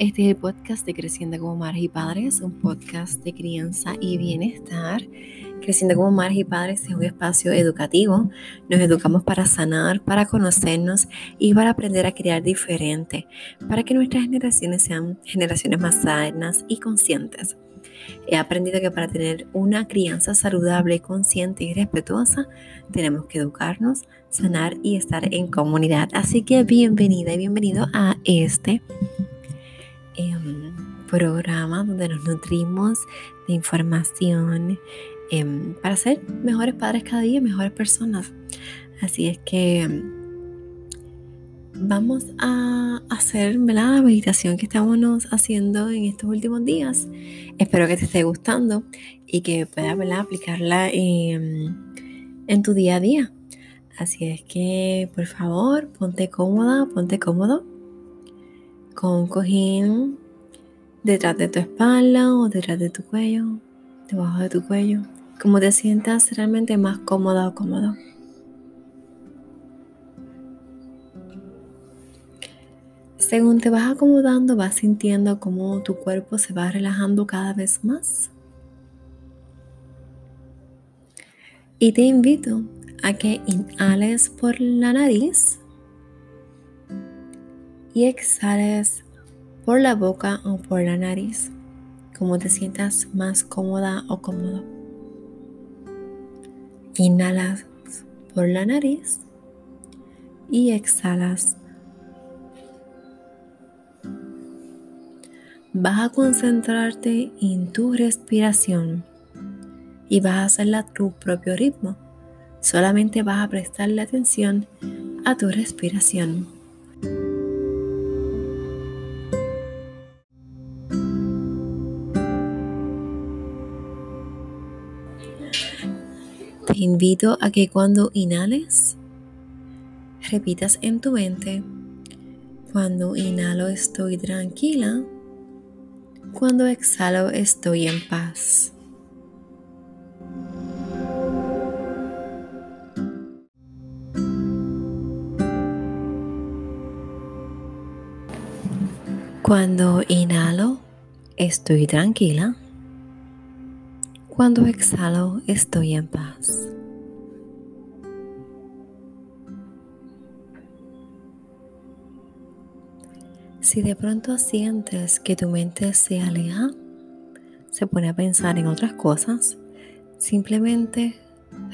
Este es el podcast de Creciendo como Madres y Padres, un podcast de crianza y bienestar. Creciendo como Madres y Padres es un espacio educativo. Nos educamos para sanar, para conocernos y para aprender a criar diferente, para que nuestras generaciones sean generaciones más sanas y conscientes. He aprendido que para tener una crianza saludable, consciente y respetuosa, tenemos que educarnos, sanar y estar en comunidad. Así que bienvenida y bienvenido a este Em, programa donde nos nutrimos de información em, para ser mejores padres cada día, mejores personas. Así es que em, vamos a hacer la meditación que estamos haciendo en estos últimos días. Espero que te esté gustando y que puedas aplicarla en tu día a día. Así es que, por favor, ponte cómoda, ponte cómodo con un cojín detrás de tu espalda o detrás de tu cuello, debajo de tu cuello, como te sientas realmente más cómoda o cómodo. Según te vas acomodando, vas sintiendo cómo tu cuerpo se va relajando cada vez más. Y te invito a que inhales por la nariz y por la boca o por la nariz, como te sientas más cómoda o cómodo. Inhalas por la nariz y exhalas. Vas a concentrarte en tu respiración y vas a hacerla a tu propio ritmo. Solamente vas a prestarle atención a tu respiración. Invito a que cuando inhales, repitas en tu mente, cuando inhalo estoy tranquila, cuando exhalo estoy en paz. Cuando inhalo, estoy tranquila. Cuando exhalo, estoy en paz. Si de pronto sientes que tu mente se aleja, se pone a pensar en otras cosas, simplemente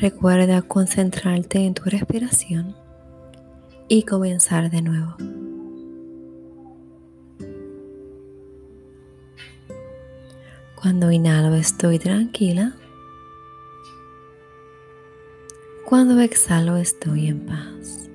recuerda concentrarte en tu respiración y comenzar de nuevo. Cuando inhalo estoy tranquila. Cuando exhalo estoy en paz.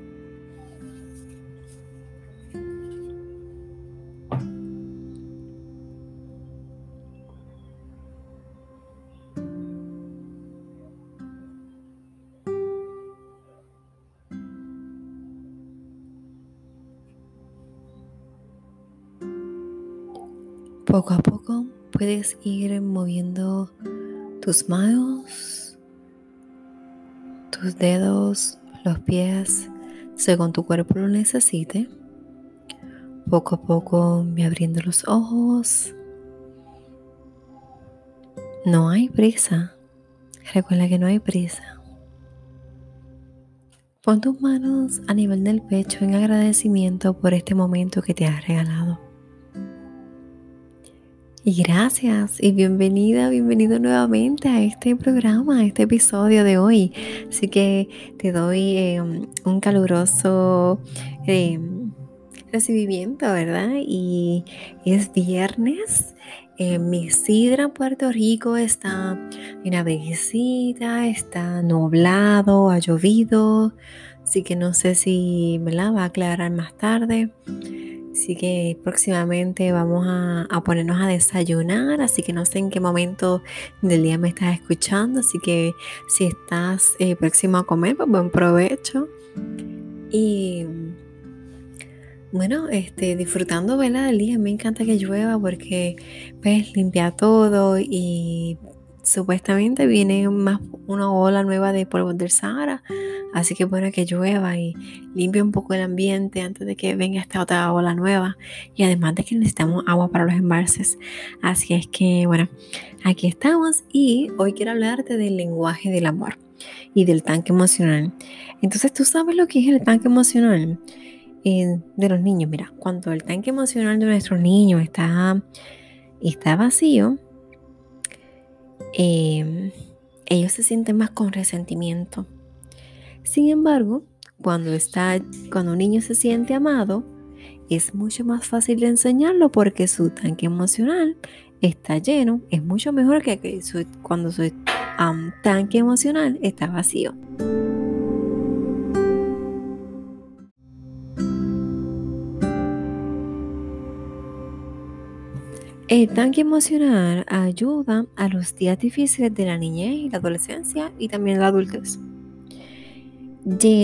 Poco a poco puedes ir moviendo tus manos, tus dedos, los pies, según tu cuerpo lo necesite. Poco a poco me abriendo los ojos. No hay prisa. Recuerda que no hay prisa. Pon tus manos a nivel del pecho en agradecimiento por este momento que te has regalado. Y gracias y bienvenida, bienvenido nuevamente a este programa, a este episodio de hoy. Así que te doy em, un caluroso em, recibimiento, ¿verdad? Y es viernes. En mi sidra Puerto Rico está una brisita, está nublado, ha llovido, así que no sé si me la va a aclarar más tarde. Así que próximamente vamos a, ponernos a desayunar, así que no sé en qué momento del día me estás escuchando, así que si estás eh, próximo a comer, pues buen provecho. Y bueno, este, disfrutando ¿verdad? del día, me encanta que llueva porque pues limpia todo y supuestamente viene más una ola nueva de polvo del Sahara, así que bueno que llueva y limpie un poco el ambiente antes de que venga esta otra ola nueva y además de que necesitamos agua para los embalses. Así es que bueno, aquí estamos y hoy quiero hablarte del lenguaje del amor y del tanque emocional. Entonces, ¿tú sabes lo que es el tanque emocional eh, de los niños? Mira, cuando el tanque emocional de nuestros niños está, está vacío, Em, ellos se sienten más con resentimiento. Sin embargo, cuando, está, cuando un niño se siente amado, es mucho más fácil de enseñarlo porque su tanque emocional está lleno. Es mucho mejor que cuando su tanque emocional está vacío. El tanque emocional ayuda a los días difíciles de la niñez y la adolescencia y también la adultez.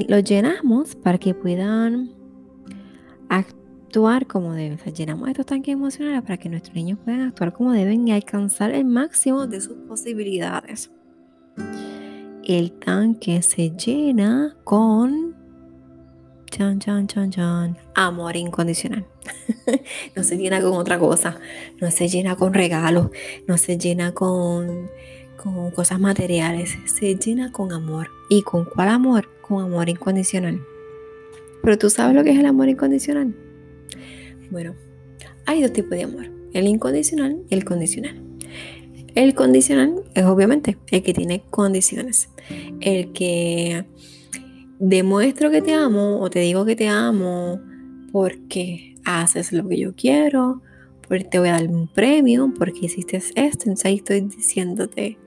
Lo llenamos para que puedan actuar como deben. llenamos estos tanques emocionales para que nuestros niños puedan actuar como deben y alcanzar el máximo de sus posibilidades. El tanque se llena con Amor incondicional. no se llena con otra cosa. No se llena con regalos. No se llena con, con cosas materiales. Se llena con amor. ¿Y con cuál amor? Con amor incondicional. Pero tú sabes lo que es el amor incondicional. Bueno, hay dos tipos de amor. El incondicional y el condicional. El condicional es obviamente el que tiene condiciones. El que demuestro que te amo o te digo que te amo porque haces lo que yo quiero, porque te voy a dar un premio, porque hiciste esto, entonces ahí estoy diciéndote,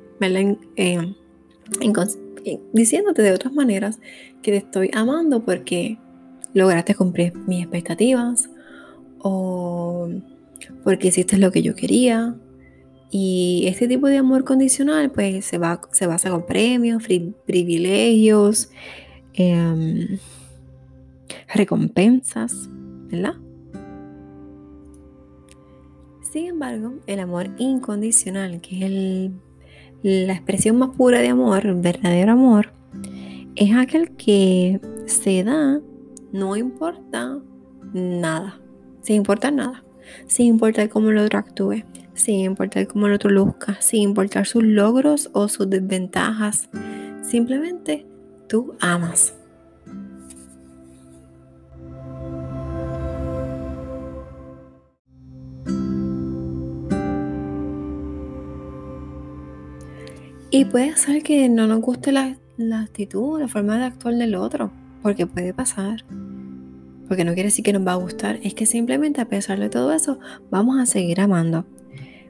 eh, diciéndote de otras maneras que te estoy amando porque lograste cumplir mis expectativas o porque hiciste lo que yo quería. Y este tipo de amor condicional pues se, va, se basa con premios, privilegios, Em, recompensas, ¿verdad? Sin embargo, el amor incondicional, que es la expresión más pura de amor, el verdadero amor, es aquel que se da, no importa nada, sin importar nada, sin importar cómo el otro actúe, sin importar cómo el otro luzca, sin importar sus logros o sus desventajas, simplemente tú amas. Y puede ser que no nos guste la, actitud, la forma de actuar del otro, porque puede pasar. Porque no quiere decir que nos va a gustar, es que simplemente a pesar de todo eso, vamos a seguir amando.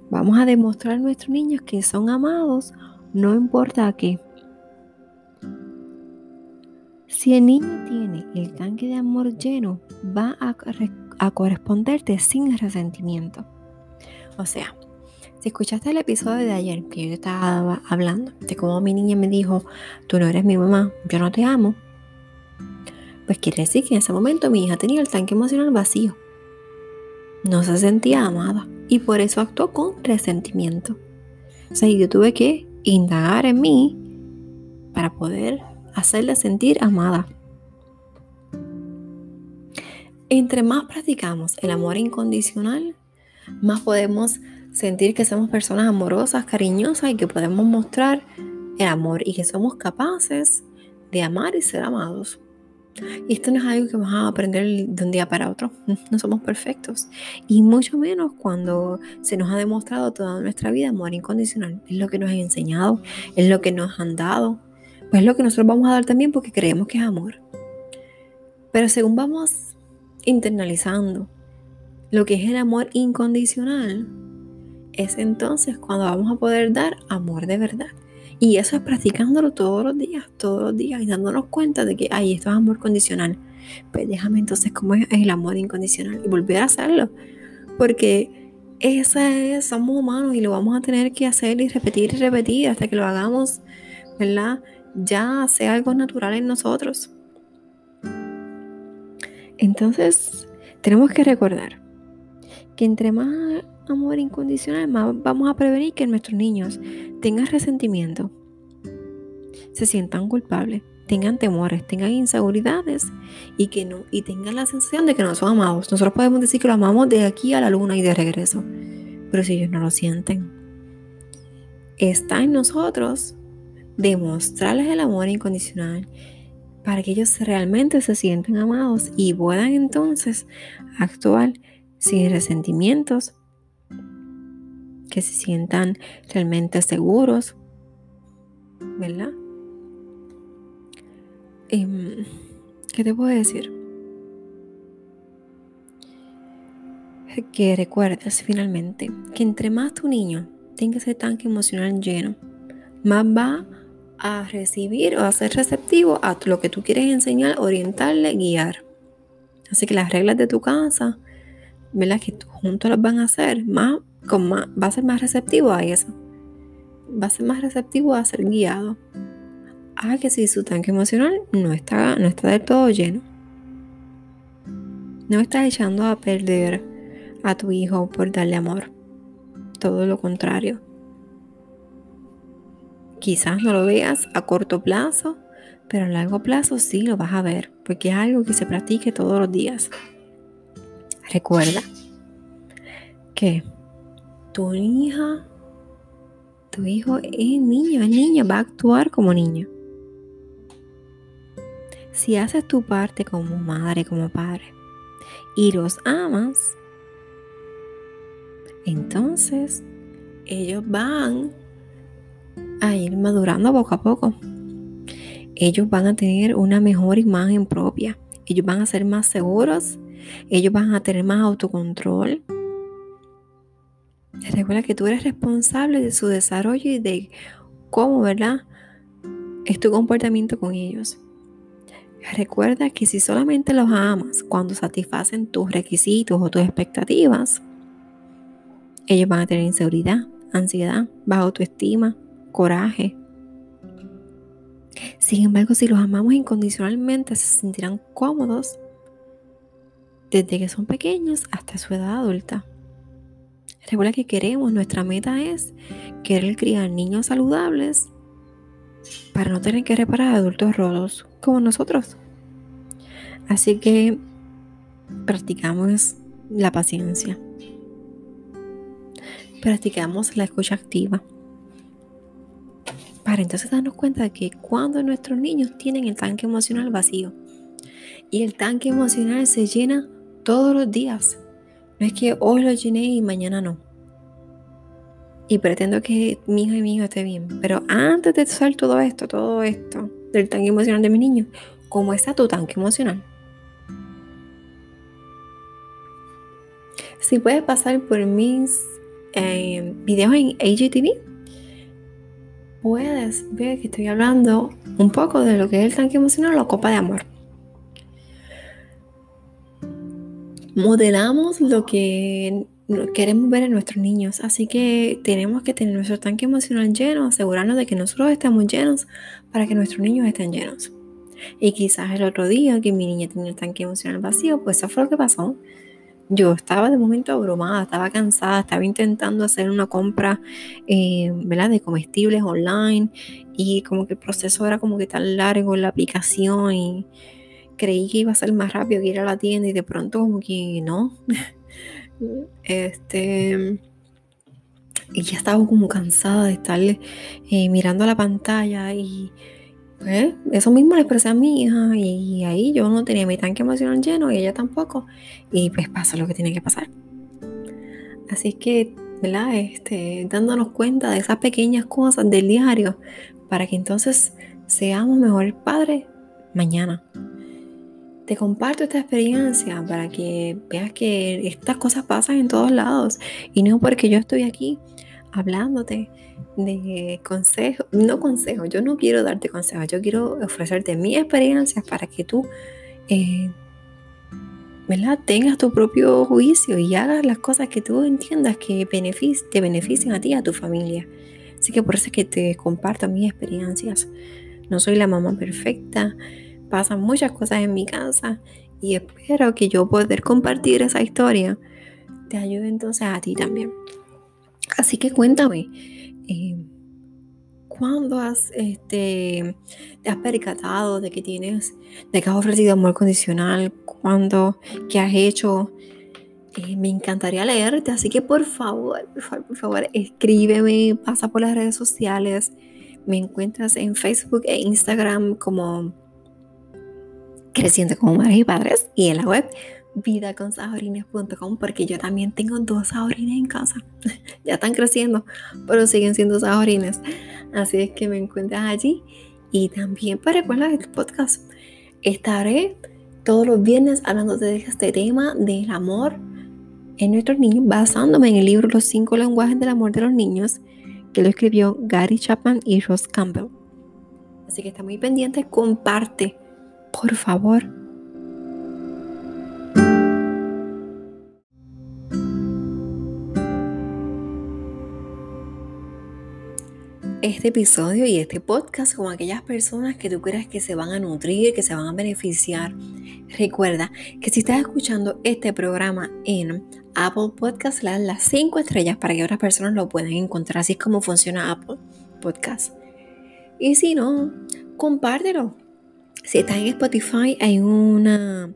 Vamos a demostrar a nuestros niños que son amados, no importa qué. Si el niño tiene el tanque de amor lleno, va a, corresponderte sin resentimiento. O sea, si escuchaste el episodio de ayer que yo estaba hablando de cómo mi niña me dijo, tú no eres mi mamá, yo no te amo, pues quiere decir que en ese momento mi hija tenía el tanque emocional vacío. No se sentía amada y por eso actuó con resentimiento. O sea, yo tuve que indagar en mí para poder hacerla sentir amada. Entre más practicamos el amor incondicional, más podemos sentir que somos personas amorosas, cariñosas y que podemos mostrar el amor y que somos capaces de amar y ser amados. Y esto no es algo que vamos a aprender de un día para otro. No somos perfectos. Y mucho menos cuando se nos ha demostrado toda nuestra vida amor incondicional. Es lo que nos han enseñado, es lo que nos han dado, pues lo que nosotros vamos a dar también porque creemos que es amor. Pero según vamos internalizando lo que es el amor incondicional, es entonces cuando vamos a poder dar amor de verdad. Y eso es practicándolo todos los días, todos los días y dándonos cuenta de que, ay, esto es amor condicional. Pues déjame entonces cómo es el amor incondicional y volver a hacerlo. Porque esa es, somos humanos y lo vamos a tener que hacer y repetir y repetir hasta que lo hagamos, ¿verdad? Ya sea algo natural en nosotros. Entonces, tenemos que recordar que entre más amor incondicional, más vamos a prevenir que nuestros niños tengan resentimiento, se sientan culpables, tengan temores, tengan inseguridades y que no y tengan la sensación de que no son amados. Nosotros podemos decir que lo amamos de aquí a la luna y de regreso, pero si ellos no lo sienten, está en nosotros demostrarles el amor incondicional para que ellos realmente se sientan amados y puedan entonces actuar sin resentimientos, que se sientan realmente seguros, ¿verdad? Em, ¿Qué te puedo decir? Que recuerdes finalmente que entre más tu niño tenga ese tanque emocional lleno, más va a recibir o a ser receptivo a lo que tú quieres enseñar, orientarle, guiar. Así que las reglas de tu casa, ¿verdad? Que juntos las van a hacer, más, con más, va a ser más receptivo a eso. Va a ser más receptivo a ser guiado. A que si su tanque emocional no está, no está del todo lleno. No estás echando a perder a tu hijo por darle amor. Todo lo contrario Quizás no lo veas a corto plazo, pero a largo plazo sí lo vas a ver, porque es algo que se practique todos los días. Recuerda que tu hija, tu hijo es niño, es niña, va a actuar como niño. Si haces tu parte como madre, como padre, y los amas, entonces ellos van a ir madurando poco a poco. Ellos van a tener una mejor imagen propia. Ellos van a ser más seguros. Ellos van a tener más autocontrol. Recuerda que tú eres responsable de su desarrollo y de cómo, ¿verdad? Es tu comportamiento con ellos. Recuerda que si solamente los amas cuando satisfacen tus requisitos o tus expectativas, ellos van a tener inseguridad, ansiedad, baja autoestima, coraje. Sin embargo, si los amamos incondicionalmente, se sentirán cómodos desde que son pequeños hasta su edad adulta. Recuerda que queremos, nuestra meta es querer criar niños saludables para no tener que reparar adultos rotos como nosotros. Así que practicamos la paciencia. Practicamos la escucha activa para entonces darnos cuenta de que cuando nuestros niños tienen el tanque emocional vacío y el tanque emocional se llena todos los días, no es que hoy lo llené y mañana no. Y pretendo que mi hijo y mi hijo esté bien. Pero antes de usar todo esto, todo esto del tanque emocional de mi niño, ¿cómo está tu tanque emocional? Si puedes pasar por mis eh, videos en AGTV, puedes ver que estoy hablando un poco de lo que es el tanque emocional o copa de amor. Modelamos lo que queremos ver en nuestros niños, así que tenemos que tener nuestro tanque emocional lleno, asegurarnos de que nosotros estemos llenos para que nuestros niños estén llenos. Y quizás el otro día que mi niña tenía el tanque emocional vacío, pues eso fue lo que pasó yo estaba de momento abrumada, estaba cansada, estaba intentando hacer una compra eh, ¿verdad? de comestibles online y como que el proceso era como que tan largo en la aplicación y creí que iba a ser más rápido que ir a la tienda y de pronto como que no. este y ya estaba como cansada de estar eh, mirando la pantalla y pues, eso mismo le expresé a mi hija y, ahí yo no tenía mi tanque emocional lleno y ella tampoco. Y pues pasa lo que tiene que pasar. Así que, ¿verdad? Este, dándonos cuenta de esas pequeñas cosas del diario para que entonces seamos mejores padres mañana. Te comparto esta experiencia para que veas que estas cosas pasan en todos lados y no porque yo estoy aquí hablándote de consejos, no consejos, yo no quiero darte consejos, yo quiero ofrecerte mis experiencias para que tú eh, tengas tu propio juicio y hagas las cosas que tú entiendas que te benefician a ti y a tu familia. Así que por eso es que te comparto mis experiencias. No soy la mamá perfecta, pasan muchas cosas en mi casa y espero que yo poder compartir esa historia te ayude entonces a ti también. Así que cuéntame, eh, ¿cuándo has, este, te has percatado de que tienes, de que has ofrecido amor condicional? ¿Cuándo? ¿Qué has hecho? Eh, me encantaría leerte, así que por favor, por favor, por favor, escríbeme, pasa por las redes sociales. Me encuentras en Facebook e Instagram como Creciendo como Madres y Padres y en la web vidaconsajorines.com porque yo también tengo dos sajorines en casa. ya están creciendo, pero siguen siendo sajorines. Así es que me encuentras allí. Y también para recuerda el podcast. Estaré todos los viernes hablando de este tema del amor en nuestros niños, basándome en el libro Los cinco lenguajes del amor de los niños, que lo escribió Gary Chapman y Ross Campbell. Así que está muy pendiente, comparte, por favor, este episodio y este podcast con aquellas personas que tú creas que se van a nutrir, que se van a beneficiar. Recuerda que si estás escuchando este programa en Apple Podcast, le das las 5 estrellas para que otras personas lo puedan encontrar. Así es como funciona Apple Podcast. Y si no, compártelo. Si estás en Spotify, hay una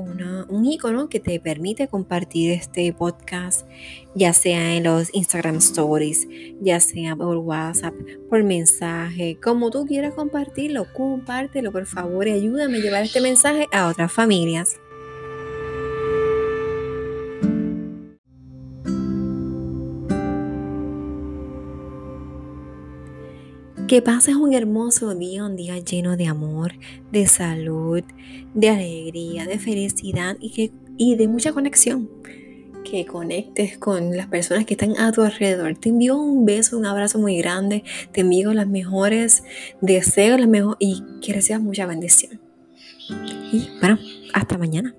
un icono que te permite compartir este podcast, ya sea en los Instagram Stories, ya sea por WhatsApp, por mensaje, como tú quieras compartirlo, compártelo por favor y ayúdame a llevar este mensaje a otras familias. Que pases un hermoso día, un día lleno de amor, de salud, de alegría, de felicidad y, que, y de mucha conexión. Que conectes con las personas que están a tu alrededor. Te envío un beso, un abrazo muy grande. Te envío los mejores deseos las mejores, y que recibas mucha bendición. Y bueno, hasta mañana.